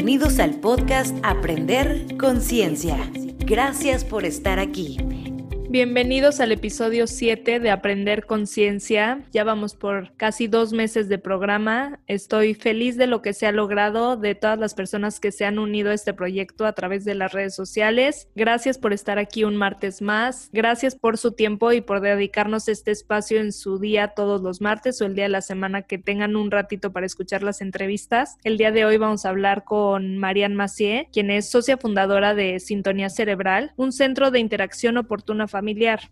Bienvenidos al podcast Aprender Conciencia. Gracias por estar aquí. Bienvenidos al episodio 7 de Aprender Conciencia. Ya vamos por casi dos meses de programa. Estoy feliz de lo que se ha logrado, de todas las personas que se han unido a este proyecto a través de las redes sociales. Gracias por estar aquí un martes más. Gracias por su tiempo y por dedicarnos este espacio en su día todos los martes o el día de la semana que tengan un ratito para escuchar las entrevistas. El día de hoy vamos a hablar con Marianne Macié, quien es socia fundadora de Sintonía Cerebral, un centro de interacción oportuna familiar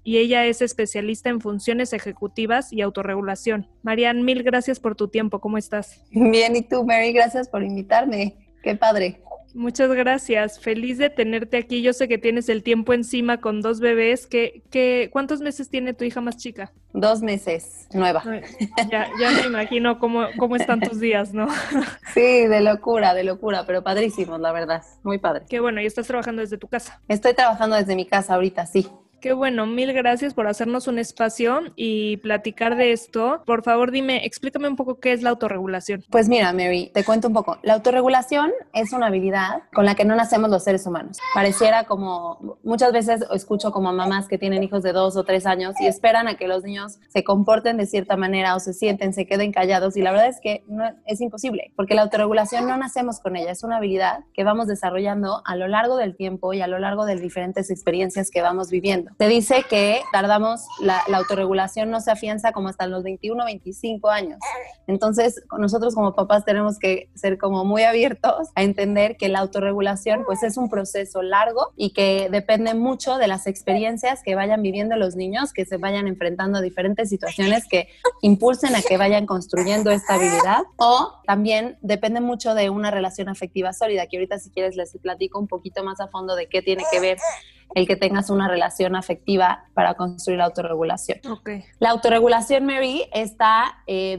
y ella es especialista en funciones ejecutivas y autorregulación. Marian, mil gracias por tu tiempo. ¿Cómo estás? Bien, ¿y tú, Mary? Gracias por invitarme. Qué padre. Muchas gracias. Feliz de tenerte aquí. Yo sé que tienes el tiempo encima con dos bebés. ¿Qué, qué, ¿Cuántos meses tiene tu hija más chica? Dos meses, nueva. Ya, ya me imagino cómo, cómo están tus días, ¿no? Sí, de locura, de locura, pero padrísimos, la verdad. Muy padre. Qué bueno, y estás trabajando desde tu casa. Estoy trabajando desde mi casa ahorita, sí. Qué bueno, mil gracias por hacernos un espacio y platicar de esto. Por favor, dime, explícame un poco qué es la autorregulación. Pues mira, Mary, te cuento un poco. La autorregulación es una habilidad con la que no nacemos los seres humanos. Pareciera como, muchas veces escucho como mamás que tienen hijos de dos o tres años y esperan a que los niños se comporten de cierta manera o se sienten, se queden callados y la verdad es que no, es imposible, porque la autorregulación no nacemos con ella, es una habilidad que vamos desarrollando a lo largo del tiempo y a lo largo de diferentes experiencias que vamos viviendo. Se dice que tardamos, la, autorregulación no se afianza como hasta los 21, 25 años. Entonces, nosotros como papás tenemos que ser como muy abiertos a entender que la autorregulación pues es un proceso largo y que depende mucho de las experiencias que vayan viviendo los niños, que se vayan enfrentando a diferentes situaciones que impulsen a que vayan construyendo esta habilidad o también depende mucho de una relación afectiva sólida, que ahorita si quieres les platico un poquito más a fondo de qué tiene que ver el que tengas una relación afectiva para construir la autorregulación. La autorregulación, Mary, está eh,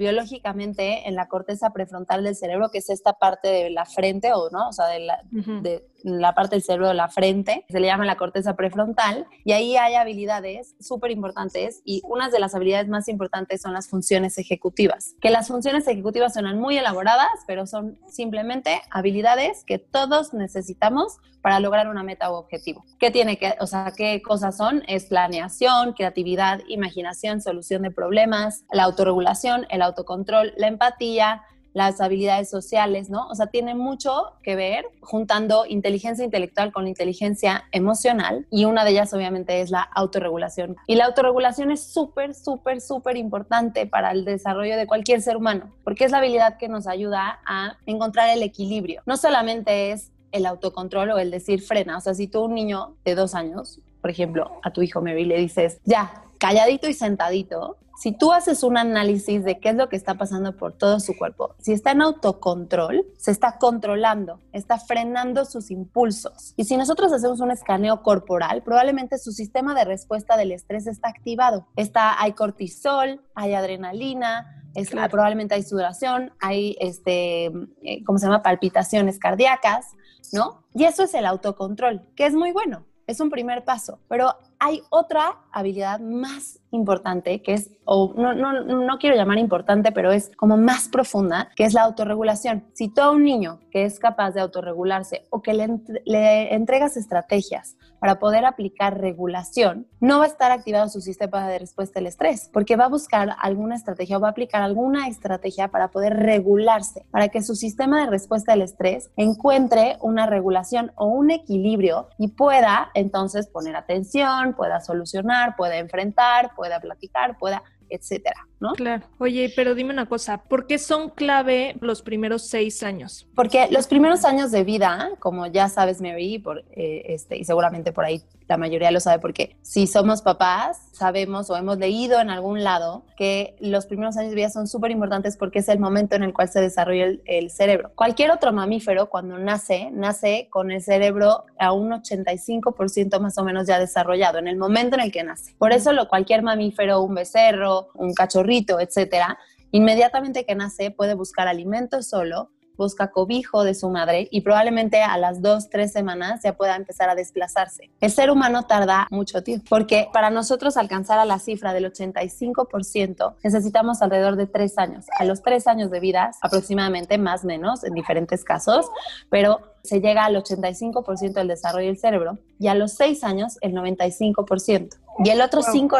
en la corteza prefrontal del cerebro, que es esta parte de la frente, o no, o sea, de la, de la parte del cerebro de la frente, se le llama la corteza prefrontal, y ahí hay habilidades súper importantes, y unas de las habilidades más importantes son las funciones ejecutivas, que las funciones ejecutivas suenan muy elaboradas, pero son simplemente habilidades que todos necesitamos para lograr una meta u objetivo. ¿Qué tiene que, o sea, qué cosas son? Es planeación, creatividad, imaginación, solución de problemas, la autorregulación, el autocontrol, la empatía, las habilidades sociales, ¿no? O sea, tiene mucho que ver juntando inteligencia intelectual con inteligencia emocional y una de ellas obviamente es la autorregulación. Y la autorregulación es súper, súper, súper importante para el desarrollo de cualquier ser humano, porque es la habilidad que nos ayuda a encontrar el equilibrio. No solamente es el autocontrol o el decir frena, o sea, si tú un niño de dos años, por ejemplo, a tu hijo Mary le dices, ya, calladito y sentadito, si tú haces un análisis de qué es lo que está pasando por todo su cuerpo, si está en autocontrol, se está controlando, está frenando sus impulsos. Y si nosotros hacemos un escaneo corporal, probablemente su sistema de respuesta del estrés está activado. Está, hay cortisol, hay adrenalina, probablemente hay sudoración, hay, este, eh, ¿cómo se llama? Palpitaciones cardíacas, ¿no? Y eso es el autocontrol, que es muy bueno, es un primer paso, pero hay otra habilidad más importante que es, o no, no, no quiero llamar importante, pero es como más profunda, que es la autorregulación. Si todo un niño que es capaz de autorregularse o que le, le entregas estrategias para poder aplicar regulación, no va a estar activado su sistema de respuesta al estrés, porque va a buscar alguna estrategia o va a aplicar alguna estrategia para poder regularse, para que su sistema de respuesta al estrés encuentre una regulación o un equilibrio y pueda entonces poner atención, pueda solucionar, pueda enfrentar, pueda platicar, pueda etcétera, ¿no? Claro. Oye, pero dime una cosa, ¿por qué son clave los primeros seis años? Porque los primeros años de vida, como ya sabes, Mary, por, eh, este, y seguramente por ahí la mayoría lo sabe, porque si somos papás, sabemos o hemos leído en algún lado que los primeros años de vida son súper importantes porque es el momento en el cual se desarrolla el, cerebro. Cualquier otro mamífero, cuando nace, nace con el cerebro a un 85% más o menos ya desarrollado, en el momento en el que nace. Por eso lo, cualquier mamífero, un becerro, un cachorrito, etcétera, inmediatamente que nace puede buscar alimento solo, busca cobijo de su madre y probablemente a las dos, tres semanas ya pueda empezar a desplazarse. El ser humano tarda mucho tiempo porque para nosotros alcanzar a la cifra del 85% necesitamos alrededor de tres años. A los tres años de vida, aproximadamente más o menos en diferentes casos, pero se llega al 85% del desarrollo del cerebro y a los 6 años el 95%. Y el otro 5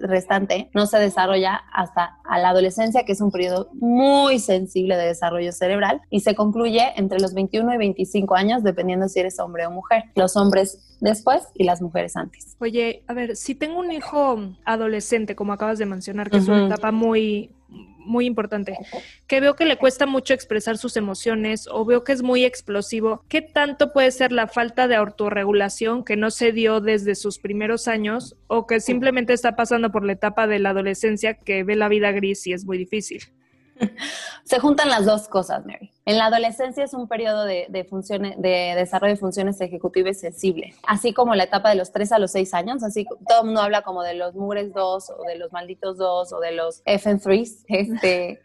restante, no se desarrolla hasta a la adolescencia, que es un periodo muy sensible de desarrollo cerebral y se concluye entre los 21 y 25 años, dependiendo si eres hombre o mujer. Los hombres después y las mujeres antes. Oye, a ver, si tengo un hijo adolescente, como acabas de mencionar, que es una etapa muy muy importante, que veo que le cuesta mucho expresar sus emociones o veo que es muy explosivo, ¿qué tanto puede ser la falta de autorregulación que no se dio desde sus primeros años o que simplemente está pasando por la etapa de la adolescencia que ve la vida gris y es muy difícil? Se juntan las dos cosas, Mary. En la adolescencia es un periodo de, funciones, de desarrollo de funciones ejecutivas sensibles, así como la etapa de los 3 a los 6 años, así todo el mundo habla como de los mugres 2 o de los malditos 2 o de los FN3, este,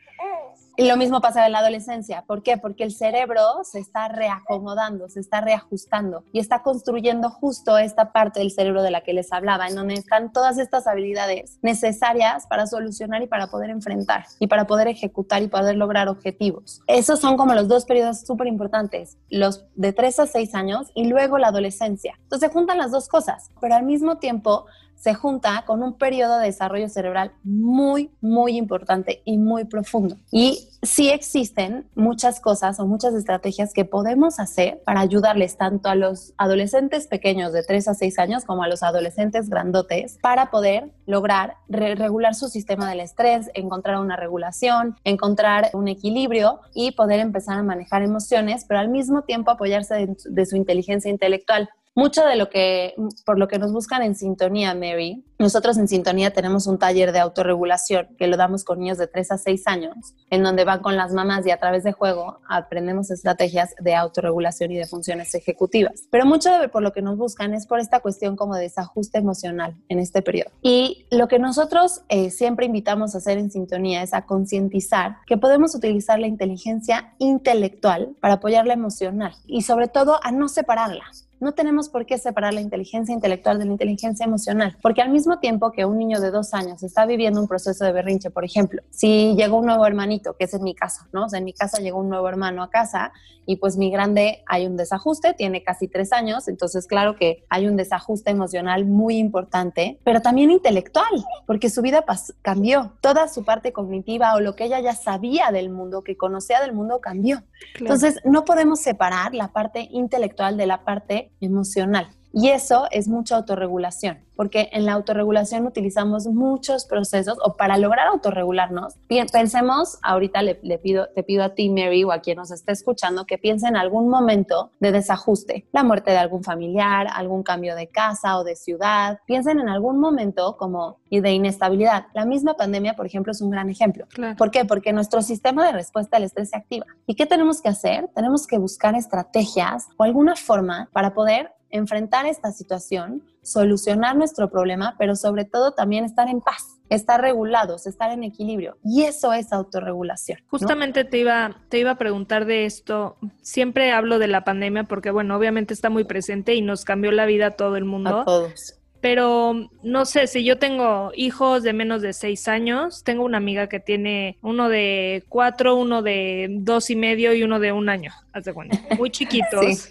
y lo mismo pasa en la adolescencia. ¿Por qué? Porque el cerebro se está reacomodando, se está reajustando y está construyendo justo esta parte del cerebro de la que les hablaba, en donde están todas estas habilidades necesarias para solucionar y para poder enfrentar y para poder ejecutar y poder lograr objetivos. Esos son como los dos periodos súper importantes, los de 3 a 6 años y luego la adolescencia. Entonces se juntan las dos cosas, pero al mismo tiempo se junta con un periodo de desarrollo cerebral muy, muy importante y muy profundo. Y sí existen muchas cosas o muchas estrategias que podemos hacer para ayudarles tanto a los adolescentes pequeños de 3 a 6 años como a los adolescentes grandotes para poder lograr regular su sistema del estrés, encontrar una regulación, encontrar un equilibrio y poder empezar a manejar emociones, pero al mismo tiempo apoyarse de su inteligencia intelectual mucho de lo que, por lo que nos buscan en sintonía, Mary. Nosotros en sintonía tenemos un taller de autorregulación que lo damos con niños de 3 a 6 años, en donde van con las mamás y a través de juego aprendemos estrategias de autorregulación y de funciones ejecutivas. Pero mucho de por lo que nos buscan es por esta cuestión como de desajuste emocional en este periodo. Y lo que nosotros eh, siempre invitamos a hacer en sintonía es a concientizar que podemos utilizar la inteligencia intelectual para apoyar la emocional y sobre todo a no separarla no tenemos por qué separar la inteligencia intelectual de la inteligencia emocional, porque al mismo tiempo que un niño de dos años está viviendo un proceso de berrinche, por ejemplo, si llegó un nuevo hermanito, que es en mi caso, ¿no? O sea, en mi casa llegó un nuevo hermano a casa y pues mi grande hay un desajuste, tiene casi tres años, entonces claro que hay un desajuste emocional muy importante, pero también intelectual, porque su vida cambió, toda su parte cognitiva o lo que ella ya sabía del mundo, que conocía del mundo, cambió. Entonces, no podemos separar la parte intelectual de la parte emocional. Y eso es mucha autorregulación, porque en la autorregulación utilizamos muchos procesos o para lograr autorregularnos, pensemos, ahorita le, pido, te pido a ti, Mary, o a quien nos esté escuchando, que piense en algún momento de desajuste, la muerte de algún familiar, algún cambio de casa o de ciudad. Piensen en algún momento como y de inestabilidad. La misma pandemia, por ejemplo, es un gran ejemplo. ¿Por qué? Porque nuestro sistema de respuesta al estrés se activa. ¿Y qué tenemos que hacer? Tenemos que buscar estrategias o alguna forma para poder enfrentar esta situación, solucionar nuestro problema, pero sobre todo también estar en paz, estar regulados, estar en equilibrio. Y eso es autorregulación. Justamente te, iba, te iba a preguntar de esto. Siempre hablo de la pandemia porque, bueno, obviamente está muy presente y nos cambió la vida a todo el mundo. A todos pero no sé, si yo tengo hijos de menos de seis años, tengo una amiga que tiene uno de cuatro, uno de dos y medio y uno de un año, hace cuenta, muy chiquitos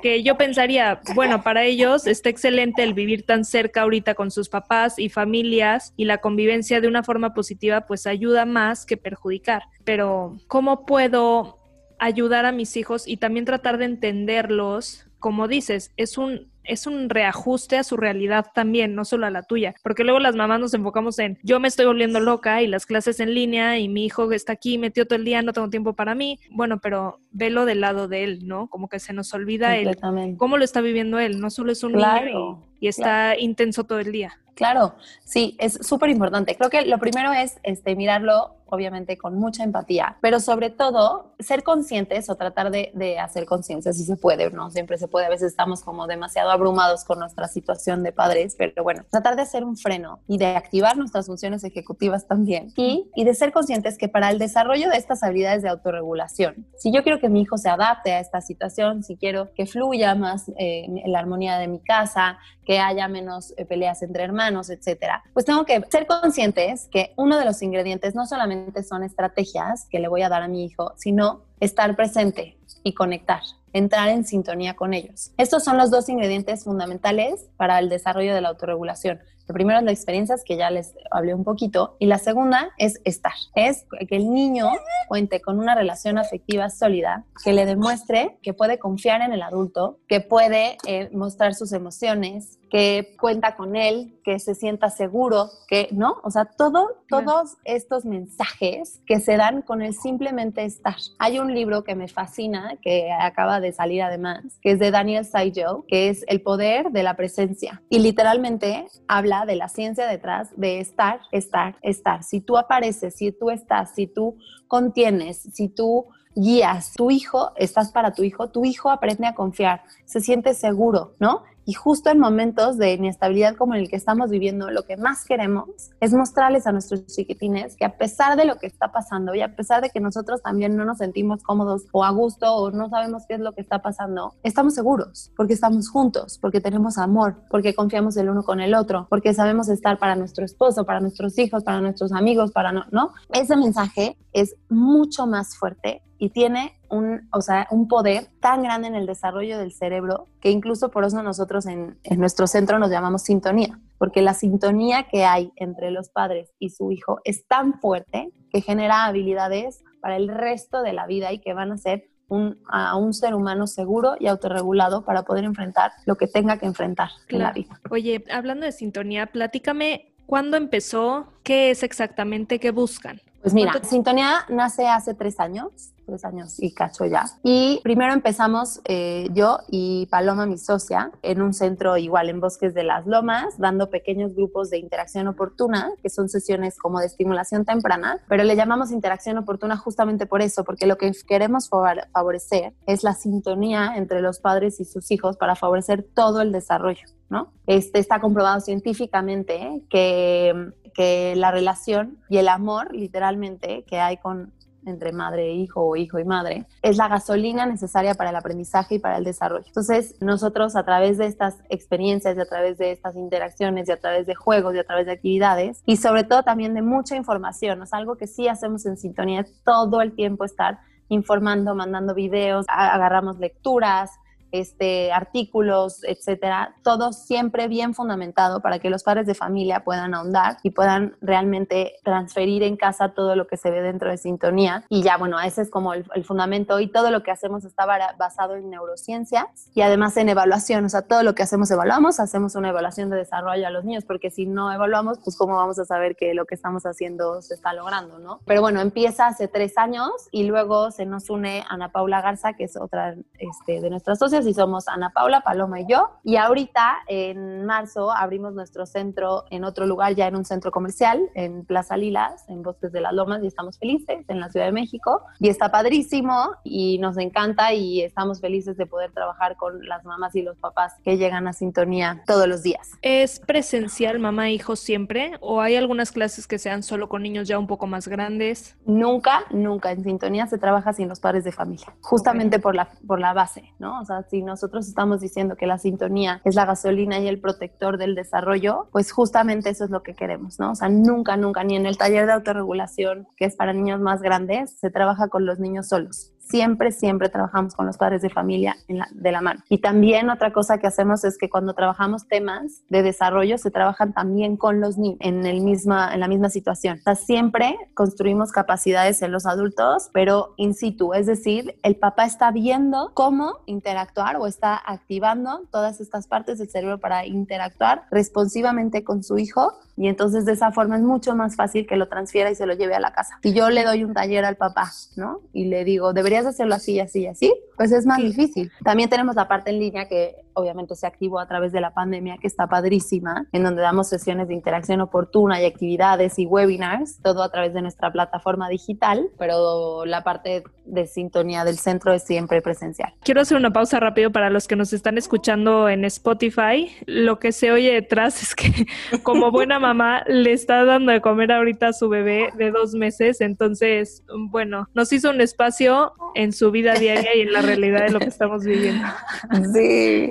que yo pensaría, bueno, para ellos está excelente el vivir tan cerca ahorita con sus papás y familias y la convivencia de una forma positiva pues ayuda más que perjudicar. Pero ¿cómo puedo ayudar a mis hijos y también tratar de entenderlos? Como dices, es un es un reajuste a su realidad también, no solo a la tuya, porque luego las mamás nos enfocamos en yo me estoy volviendo loca y las clases en línea y mi hijo está aquí metido todo el día, no tengo tiempo para mí, bueno, pero velo del lado de él, ¿no? Como que se nos olvida él, cómo lo está viviendo él, no solo es un niño y está intenso todo el día. Claro, sí, es súper importante. Creo que lo primero es este, mirarlo obviamente con mucha empatía, pero sobre todo ser conscientes o tratar de, hacer conciencia si se puede, no siempre se puede, a veces estamos como demasiado abrumados con nuestra situación de padres, pero bueno, tratar de hacer un freno y de activar nuestras funciones ejecutivas también y, y de ser conscientes que para el desarrollo de estas habilidades de autorregulación, si yo quiero que mi hijo se adapte a esta situación, si quiero que fluya más eh, la armonía de mi casa, que haya menos eh, peleas entre hermanos, etcétera, pues tengo que ser conscientes que uno de los ingredientes no solamente son estrategias que le voy a dar a mi hijo, sino estar presente y conectar, entrar en sintonía con ellos. Estos son los dos ingredientes fundamentales para el desarrollo de la autorregulación. El primero es la experiencia, que ya les hablé un poquito, y la segunda es estar. Es que el niño cuente con una relación afectiva sólida, que le demuestre que puede confiar en el adulto, que puede eh, mostrar sus emociones, que cuenta con él, que se sienta seguro, que, ¿no? O sea, todo, todos estos mensajes que se dan con el simplemente estar. Hay un libro que me fascina, que acaba de salir además, que es de Daniel Saigel, que es El poder de la presencia. Y literalmente habla de la ciencia detrás de estar, estar, estar. Si tú apareces, si tú estás, si tú contienes, si tú guías, tu hijo, estás para tu hijo, tu hijo aprende a confiar, se siente seguro, ¿no? Y justo en momentos de inestabilidad como el que estamos viviendo, lo que más queremos es mostrarles a nuestros chiquitines que a pesar de lo que está pasando y a pesar de que nosotros también no nos sentimos cómodos o a gusto o no sabemos qué es lo que está pasando, estamos seguros porque estamos juntos, porque tenemos amor, porque confiamos el uno con el otro, porque sabemos estar para nuestro esposo, para nuestros hijos, para nuestros amigos, para no, ¿no? Ese mensaje es mucho más fuerte y tiene un, o sea, un poder tan grande en el desarrollo del cerebro que incluso por eso nosotros en, en, nuestro centro nos llamamos sintonía, porque la sintonía que hay entre los padres y su hijo es tan fuerte que genera habilidades para el resto de la vida y que van a ser un, a un ser humano seguro y autorregulado para poder enfrentar lo que tenga que enfrentar en la vida. Oye, hablando de sintonía, platícame cuándo empezó, qué es exactamente, qué buscan. Pues mira, Sintonía nace hace tres años, tres años y cacho ya. Y primero empezamos eh, yo y Paloma, mi socia, en un centro igual en Bosques de las Lomas, dando pequeños grupos de interacción oportuna, que son sesiones como de estimulación temprana, pero le llamamos interacción oportuna justamente por eso, porque lo que queremos favorecer es la sintonía entre los padres y sus hijos para favorecer todo el desarrollo. ¿no? Este, está comprobado científicamente que que la relación y el amor, literalmente, que hay con entre madre e hijo o hijo y madre, es la gasolina necesaria para el aprendizaje y para el desarrollo. Entonces, nosotros a través de estas experiencias y a través de estas interacciones y a través de juegos y a través de actividades y sobre todo también de mucha información, es algo que sí hacemos en sintonía todo el tiempo estar informando, mandando videos, agarramos lecturas, este, artículos, etcétera, todo siempre bien fundamentado para que los padres de familia puedan ahondar y puedan realmente transferir en casa todo lo que se ve dentro de sintonía. Y ya, bueno, ese es como el, fundamento y todo lo que hacemos está basado en neurociencias y además en evaluación, o sea, todo lo que hacemos evaluamos, hacemos una evaluación de desarrollo a los niños, porque si no evaluamos, pues cómo vamos a saber que lo que estamos haciendo se está logrando, ¿no? Pero bueno, empieza hace tres años y luego se nos une Ana Paula Garza, que es otra este, de nuestras socias y somos Ana Paula, Paloma y yo. Y ahorita, en marzo, abrimos nuestro centro en otro lugar, ya en un centro comercial, en Plaza Lilas, en Bosques de las Lomas, y estamos felices en la Ciudad de México. Y está padrísimo y nos encanta y estamos felices de poder trabajar con las mamás y los papás que llegan a sintonía todos los días. ¿Es presencial mamá e hijo siempre o hay algunas clases que sean solo con niños ya un poco más grandes? Nunca, nunca en sintonía se trabaja sin los padres de familia, justamente por, la, por la base, ¿no? O sea, si nosotros estamos diciendo que la sintonía es la gasolina y el protector del desarrollo, pues justamente eso es lo que queremos, ¿no? O sea, nunca, nunca, ni en el taller de autorregulación, que es para niños más grandes, se trabaja con los niños solos siempre, siempre trabajamos con los padres de familia de la mano. Y también otra cosa que hacemos es que cuando trabajamos temas de desarrollo, se trabajan también con los niños en, el misma, en la misma situación. O sea, siempre construimos capacidades en los adultos, pero in situ, es decir, el papá está viendo cómo interactuar o está activando todas estas partes del cerebro para interactuar responsivamente con su hijo y entonces de esa forma es mucho más fácil que lo transfiera y se lo lleve a la casa. Si yo le doy un taller al papá, ¿no? Y le digo, debería podrías hacerlo así, así, así, pues es más difícil. También tenemos la parte en línea que obviamente se activó a través de la pandemia, que está padrísima, en donde damos sesiones de interacción oportuna y actividades y webinars, todo a través de nuestra plataforma digital, pero la parte de sintonía del centro es siempre presencial. Quiero hacer una pausa rápido para los que nos están escuchando en Spotify. Lo que se oye detrás es que como buena mamá le está dando de comer ahorita a su bebé de dos meses, entonces, bueno, nos hizo un espacio en su vida diaria y en la realidad de lo que estamos viviendo. Sí,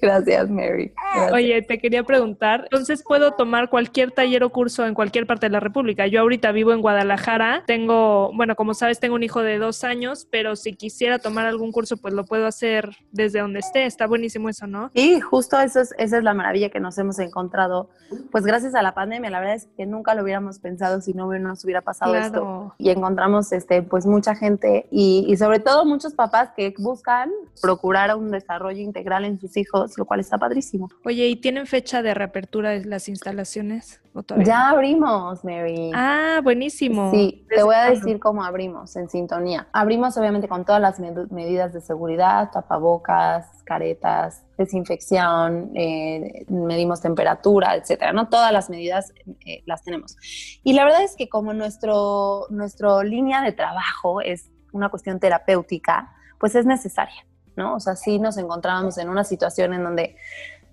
gracias Mary. Oye, te quería preguntar, entonces puedo tomar cualquier taller o curso en cualquier parte de la República. Yo ahorita vivo en Guadalajara, tengo, bueno, como sabes, tengo un hijo de dos años, pero si quisiera tomar algún curso, pues lo puedo hacer desde donde esté. Está buenísimo eso, ¿no? Sí, justo eso es, esa es la maravilla que nos hemos encontrado, pues gracias a la pandemia. La verdad es que nunca lo hubiéramos pensado si no nos hubiera pasado esto. Y encontramos, este, pues mucha gente y, y sobre todo muchos papás que buscan procurar un desarrollo integral en sus hijos, lo cual está padrísimo. Oye, ¿y tienen fecha de reapertura de las instalaciones? Ya abrimos, Mary. Ah, buenísimo. Sí, te voy a decir cómo abrimos en sintonía. Abrimos obviamente con todas las medidas de seguridad, tapabocas, caretas, desinfección, eh, medimos temperatura, etcétera, ¿no? Todas las medidas eh, las tenemos. Y la verdad es que como nuestro, nuestro línea de trabajo es una cuestión terapéutica, pues es necesaria, ¿no? O sea, sí nos encontrábamos en una situación en donde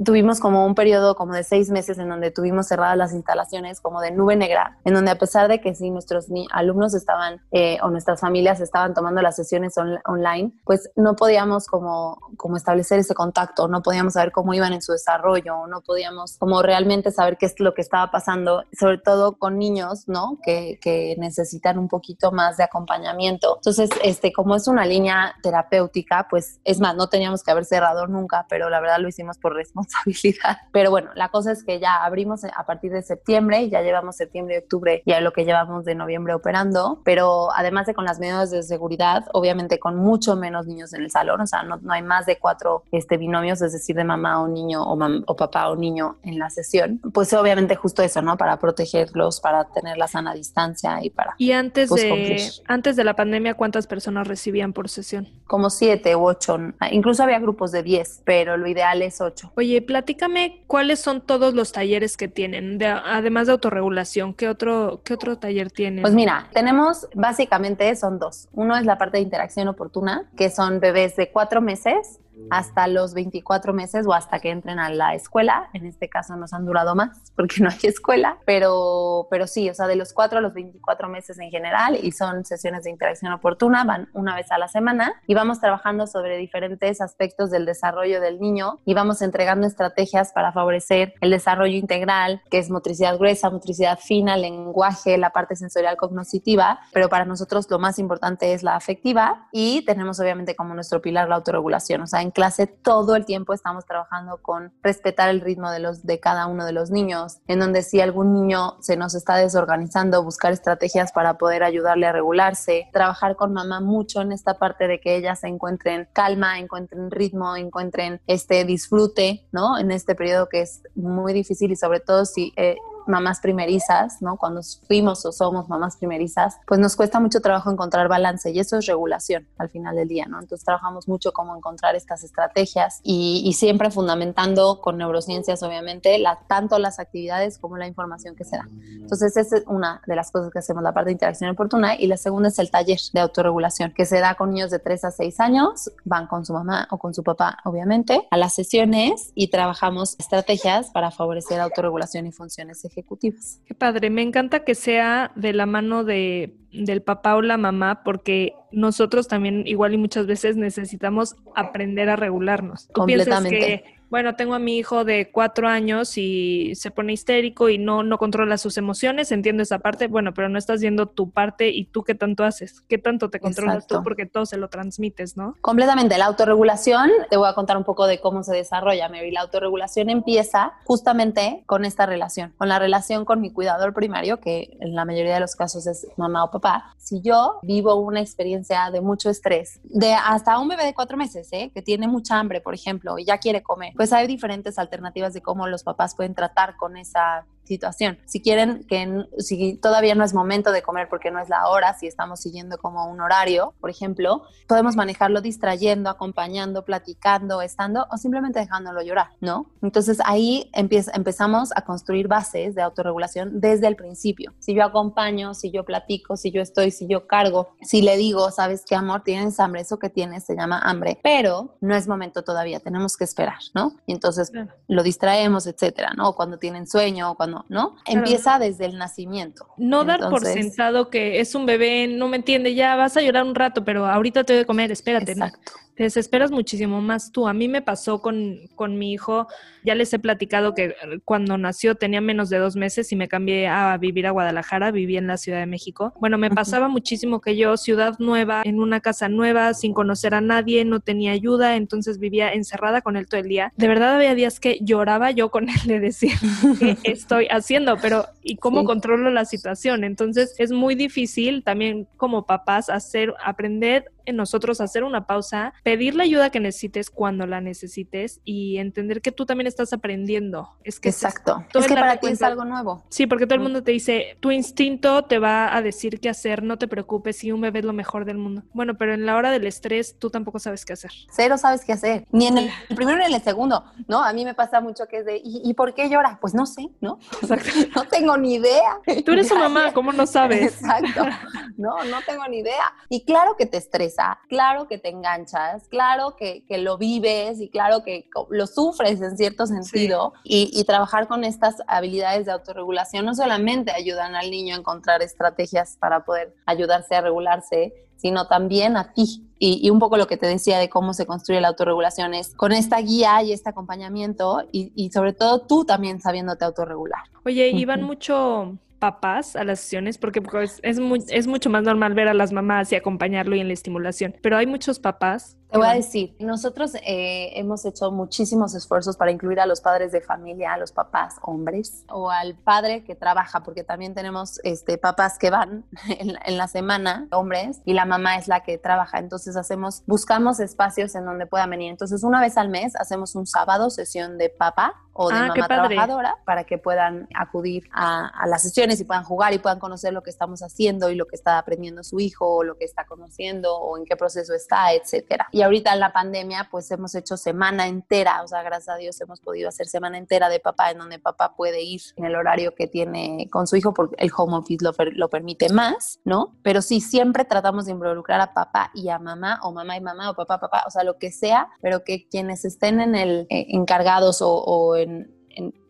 tuvimos como un periodo como de seis meses en donde tuvimos cerradas las instalaciones como de nube negra, en donde a pesar de que sí nuestros alumnos estaban eh, o nuestras familias estaban tomando las sesiones online, pues no podíamos como, como establecer ese contacto, no podíamos saber cómo iban en su desarrollo, no podíamos como realmente saber qué es lo que estaba pasando, sobre todo con niños, ¿no? Que, que necesitan un poquito más de acompañamiento. Entonces, este, como es una línea terapéutica, pues es más, no teníamos que haber cerrado nunca, pero la verdad lo hicimos por responsabilidad responsabilidad. Pero bueno, la cosa es que ya abrimos a partir de septiembre, y ya llevamos septiembre y octubre, ya lo que llevamos de noviembre operando, pero además de con las medidas de seguridad, obviamente con mucho menos niños en el salón, o sea, no, no hay más de cuatro este, binomios, es decir, de mamá o niño o, o papá o niño en la sesión, pues obviamente justo eso, ¿no? Para protegerlos, para tener la sana distancia y para... Y antes, pues, de, antes de la pandemia, ¿cuántas personas recibían por sesión? Como siete u ocho, incluso había grupos de diez, pero lo ideal es ocho. Oye, platícame cuáles son todos los talleres que tienen, además de autorregulación, ¿qué otro, ¿qué otro taller tienen? Pues mira, tenemos básicamente son dos. Uno es la parte de interacción oportuna, que son bebés de cuatro meses hasta los 24 meses o hasta que entren a la escuela. En este caso nos han durado más porque no hay escuela, pero, pero sí, o sea, de los 4 a los 24 meses en general y son sesiones de interacción oportuna, van una vez a la semana y vamos trabajando sobre diferentes aspectos del desarrollo del niño y vamos entregando estrategias para favorecer el desarrollo integral, que es motricidad gruesa, motricidad fina, lenguaje, la parte sensorial cognitiva, pero para nosotros lo más importante es la afectiva y tenemos obviamente como nuestro pilar la autorregulación, o sea, en clase todo el tiempo estamos trabajando con respetar el ritmo de, los, de cada uno de los niños, en donde si algún niño se nos está desorganizando, buscar estrategias para poder ayudarle a regularse, trabajar con mamá mucho en esta parte de que ellas encuentren calma, encuentren ritmo, encuentren este disfrute, ¿no? En este periodo que es muy difícil y sobre todo si... Eh, mamás primerizas, ¿no? Cuando fuimos o somos mamás primerizas, pues nos cuesta mucho trabajo encontrar balance y eso es regulación al final del día, ¿no? Entonces trabajamos mucho cómo encontrar estas estrategias y, siempre fundamentando con neurociencias, obviamente, la, tanto las actividades como la información que se da. Entonces esa es una de las cosas que hacemos, la parte de interacción oportuna y la segunda es el taller de autorregulación que se da con niños de 3 a 6 años, van con su mamá o con su papá, obviamente, a las sesiones y trabajamos estrategias para favorecer autorregulación y funciones ejecutivas ejecutivas. Qué padre, me encanta que sea de la mano de, del papá o la mamá, porque nosotros también igual y muchas veces necesitamos aprender a regularnos. ¿Tú Completamente bueno, tengo a mi hijo de cuatro años y se pone histérico y no, no controla sus emociones, entiendo esa parte, bueno, pero no estás viendo tu parte y tú qué tanto haces, qué tanto te controlas tú porque todo se lo transmites, ¿no? Completamente, la autorregulación, te voy a contar un poco de cómo se desarrolla, Mary, la autorregulación empieza justamente con esta relación, con la relación con mi cuidador primario, que en la mayoría de los casos es mamá o papá. Si yo vivo una experiencia de mucho estrés, de hasta un bebé de cuatro meses, ¿eh? que tiene mucha hambre, por ejemplo, y ya quiere comer, pues hay diferentes alternativas de cómo los papás pueden tratar con esa situación. Si quieren que, si todavía no es momento de comer porque no es la hora, si estamos siguiendo como un horario, por ejemplo, podemos manejarlo distrayendo, acompañando, platicando, estando o simplemente dejándolo llorar, ¿no? Entonces ahí empieza, empezamos a construir bases de autorregulación desde el principio. Si yo acompaño, si yo platico, si yo estoy, si yo cargo, si le digo, sabes qué amor, tienes hambre, eso que tienes se llama hambre, pero no es momento todavía, tenemos que esperar, ¿no? Y entonces lo distraemos, etcétera, ¿no? cuando tienen sueño, o cuando, ¿no? Empieza desde el nacimiento. No dar por sentado que es un bebé, no me entiende, ya vas a llorar un rato, pero ahorita te voy a comer, espérate. Exacto te desesperas muchísimo más tú. A mí me pasó con, con, mi hijo, ya les he platicado que cuando nació tenía menos de dos meses y me cambié a vivir a Guadalajara, viví en la Ciudad de México. Bueno, me pasaba muchísimo que yo, ciudad nueva, en una casa nueva, sin conocer a nadie, no tenía ayuda, entonces vivía encerrada con él todo el día. De verdad había días que lloraba yo con él de decir, ¿qué estoy haciendo? Pero, ¿y cómo controlo la situación? Entonces es muy difícil también como papás hacer, aprender en nosotros hacer una pausa, pedir la ayuda que necesites cuando la necesites y entender que tú también estás aprendiendo. Es que exacto. Es, que para ti es algo nuevo. Sí, porque todo el mm. mundo te dice, tu instinto te va a decir qué hacer, no te preocupes, si un bebé es lo mejor del mundo. Bueno, pero en la hora del estrés tú tampoco sabes qué hacer. Cero sabes qué hacer, ni en el, primero ni en el segundo, ¿no? A mí me pasa mucho que es de, ¿y, por qué llora? Pues no sé, ¿no? Exacto. no tengo ni idea. Tú eres su mamá, ¿cómo no sabes? Exacto. No, no tengo ni idea. Y claro que te estresa claro que te enganchas, claro que, lo vives y claro que lo sufres en cierto sentido. Y, trabajar con estas habilidades de autorregulación no solamente ayudan al niño a encontrar estrategias para poder ayudarse a regularse, sino también a ti. Y, un poco lo que te decía de cómo se construye la autorregulación es con esta guía y este acompañamiento y, sobre todo tú también sabiéndote autorregular. Oye, iban mucho papás a las sesiones porque pues, es, es mucho más normal ver a las mamás y acompañarlo y en la estimulación, pero hay muchos papás te voy a decir, nosotros eh, hemos hecho muchísimos esfuerzos para incluir a los padres de familia, a los papás hombres o al padre que trabaja, porque también tenemos este, papás que van en, la semana, hombres, y la mamá es la que trabaja. Entonces hacemos, buscamos espacios en donde puedan venir. Entonces una vez al mes hacemos un sábado sesión de papá o de ah, mamá trabajadora para que puedan acudir a, a, las sesiones y puedan jugar y puedan conocer lo que estamos haciendo y lo que está aprendiendo su hijo o lo que está conociendo o en qué proceso está, etcétera. Y ahorita en la pandemia, pues hemos hecho semana entera, o sea, gracias a Dios hemos podido hacer semana entera de papá, en donde papá puede ir en el horario que tiene con su hijo, porque el home office lo, lo permite más, ¿no? Pero sí, siempre tratamos de involucrar a papá y a mamá, o mamá y mamá, o papá, papá, o sea, lo que sea, pero que quienes estén en el eh, encargados o, o en,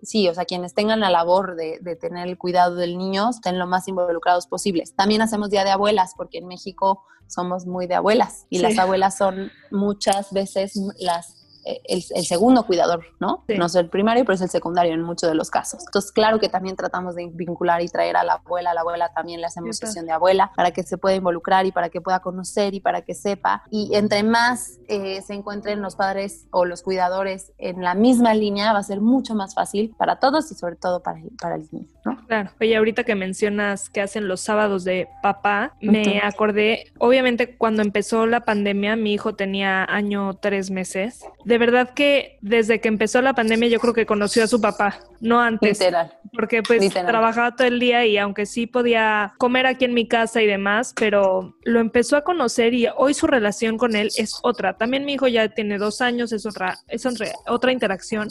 sí, o sea, quienes tengan la labor de, tener el cuidado del niño estén lo más involucrados posibles. También hacemos día de abuelas, porque en México somos muy de abuelas y las abuelas son muchas veces las el, segundo cuidador, ¿no? No es el primario, pero es el secundario en muchos de los casos. Entonces, claro que también tratamos de vincular y traer a la abuela, a la abuela también le hacemos sesión de abuela para que se pueda involucrar y para que pueda conocer y para que sepa. Y entre más eh, se encuentren los padres o los cuidadores en la misma línea, va a ser mucho más fácil para todos y sobre todo para el, para el niño, ¿no? Claro. Oye, ahorita que mencionas que hacen los sábados de papá, me acordé, obviamente cuando empezó la pandemia, mi hijo tenía año tres meses. De de verdad que desde que empezó la pandemia yo creo que conoció a su papá, no antes. Literal. Porque pues trabajaba todo el día y aunque sí podía comer aquí en mi casa y demás, pero lo empezó a conocer y hoy su relación con él es otra. También mi hijo ya tiene dos años, es otra, es otra interacción,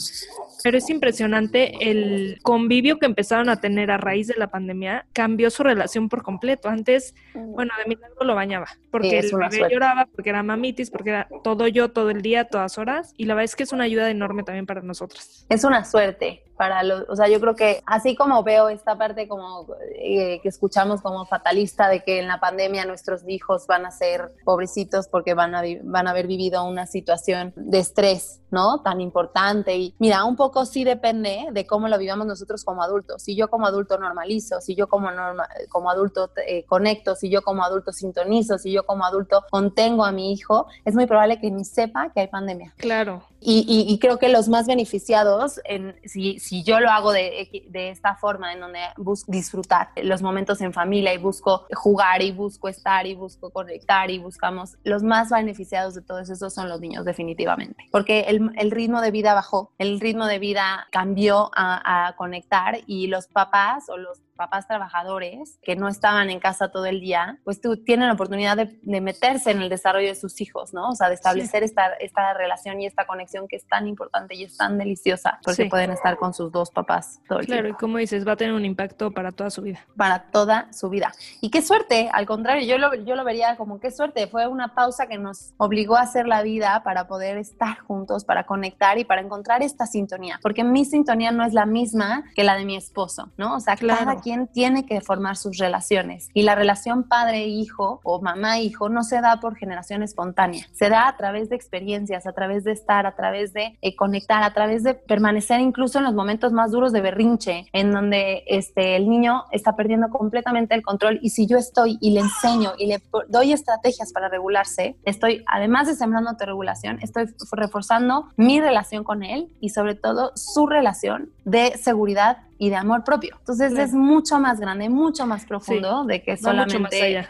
pero es impresionante el convivio que empezaron a tener a raíz de la pandemia, cambió su relación por completo. Antes, mm. bueno, de milagro lo bañaba, porque el bebé lloraba, porque era mamitis, porque era todo yo, todo el día, todas horas, y la verdad es que es una ayuda enorme también para nosotros. Es una suerte para los, o sea, yo creo que así como veo esta parte como eh, que escuchamos como fatalista de que en la pandemia nuestros hijos van a ser pobrecitos porque van a, van a haber vivido una situación de estrés, ¿no? Tan importante y mira, un poco sí depende de cómo lo vivamos nosotros como adultos. Si yo como adulto normalizo, si yo como, norma, como adulto eh, conecto, si yo como adulto sintonizo, si yo como adulto contengo a mi hijo, es muy probable que ni sepa que hay pandemia. Claro. Y, y, creo que los más beneficiados, en, si, si yo lo hago de, de esta forma, en donde busco disfrutar los momentos en familia y busco jugar y busco estar y busco conectar y buscamos, los más beneficiados de todo eso son los niños definitivamente, porque el, el ritmo de vida bajó, el ritmo de vida cambió a conectar y los papás o los papás trabajadores que no estaban en casa todo el día, pues tú, tienen la oportunidad de, meterse en el desarrollo de sus hijos, ¿no? O sea, de establecer esta, esta relación y esta conexión que es tan importante y es tan deliciosa porque pueden estar con sus dos papás todo el Claro, y como dices, va a tener un impacto para toda su vida. Para toda su vida. Y qué suerte, al contrario, yo lo, yo lo vería como qué suerte, fue una pausa que nos obligó a hacer la vida para poder estar juntos, para conectar y para encontrar esta sintonía, porque mi sintonía no es la misma que la de mi esposo, ¿no? O sea, claro quien tiene que formar sus relaciones. Y la relación padre-hijo o mamá-hijo no se da por generación espontánea, se da a través de experiencias, a través de estar, a través de eh, conectar, a través de permanecer incluso en los momentos más duros de berrinche, en donde este, el niño está perdiendo completamente el control. Y si yo estoy y le enseño y le doy estrategias para regularse, estoy, además de sembrando autorregulación, estoy reforzando mi relación con él y sobre todo su relación de seguridad y de amor propio. Entonces es mucho más grande, mucho más profundo de que solamente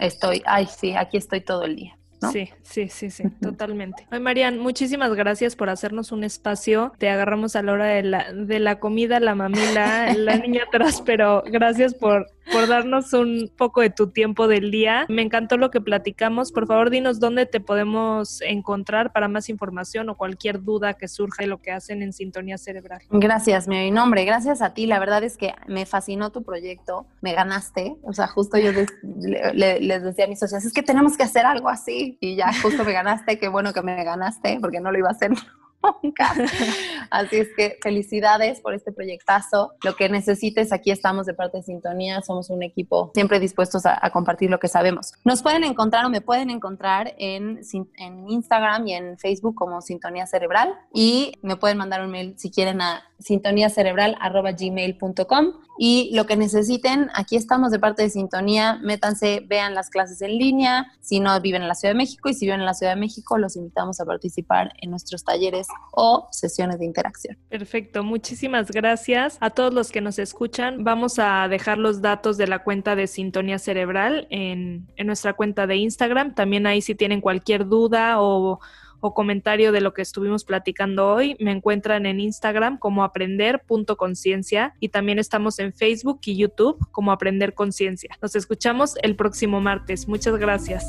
estoy, ay, sí, aquí estoy todo el día. Sí, sí, sí, sí, totalmente. Ay, Marian, muchísimas gracias por hacernos un espacio. Te agarramos a la hora de la, de la comida, la mamila, la niña atrás, pero gracias por por darnos un poco de tu tiempo del día. Me encantó lo que platicamos. Por favor, dinos dónde te podemos encontrar para más información o cualquier duda que surja de lo que hacen en Sintonía Cerebral. Gracias, mi nombre. Gracias a ti. La verdad es que me fascinó tu proyecto. Me ganaste. O sea, justo yo les, decía a mis socios, es que tenemos que hacer algo así. Y ya justo me ganaste. Qué bueno que me ganaste porque no lo iba a hacer Así es que felicidades por este proyectazo. Lo que necesites, aquí estamos de parte de Sintonía. Somos un equipo siempre dispuestos a, compartir lo que sabemos. Nos pueden encontrar o me pueden encontrar en, en Instagram y en Facebook como Sintonía Cerebral y me pueden mandar un mail si quieren a sintoniacerebral.gmail.com y lo que necesiten, aquí estamos de parte de Sintonía, métanse, vean las clases en línea, si no viven en la Ciudad de México y si viven en la Ciudad de México, los invitamos a participar en nuestros talleres o sesiones de interacción. Perfecto, muchísimas gracias a todos los que nos escuchan. Vamos a dejar los datos de la cuenta de Sintonía Cerebral en, en nuestra cuenta de Instagram, también ahí si tienen cualquier duda o o comentario de lo que estuvimos platicando hoy, me encuentran en Instagram como aprender.conciencia y también estamos en Facebook y YouTube como Aprender Conciencia. Nos escuchamos el próximo martes. Muchas gracias.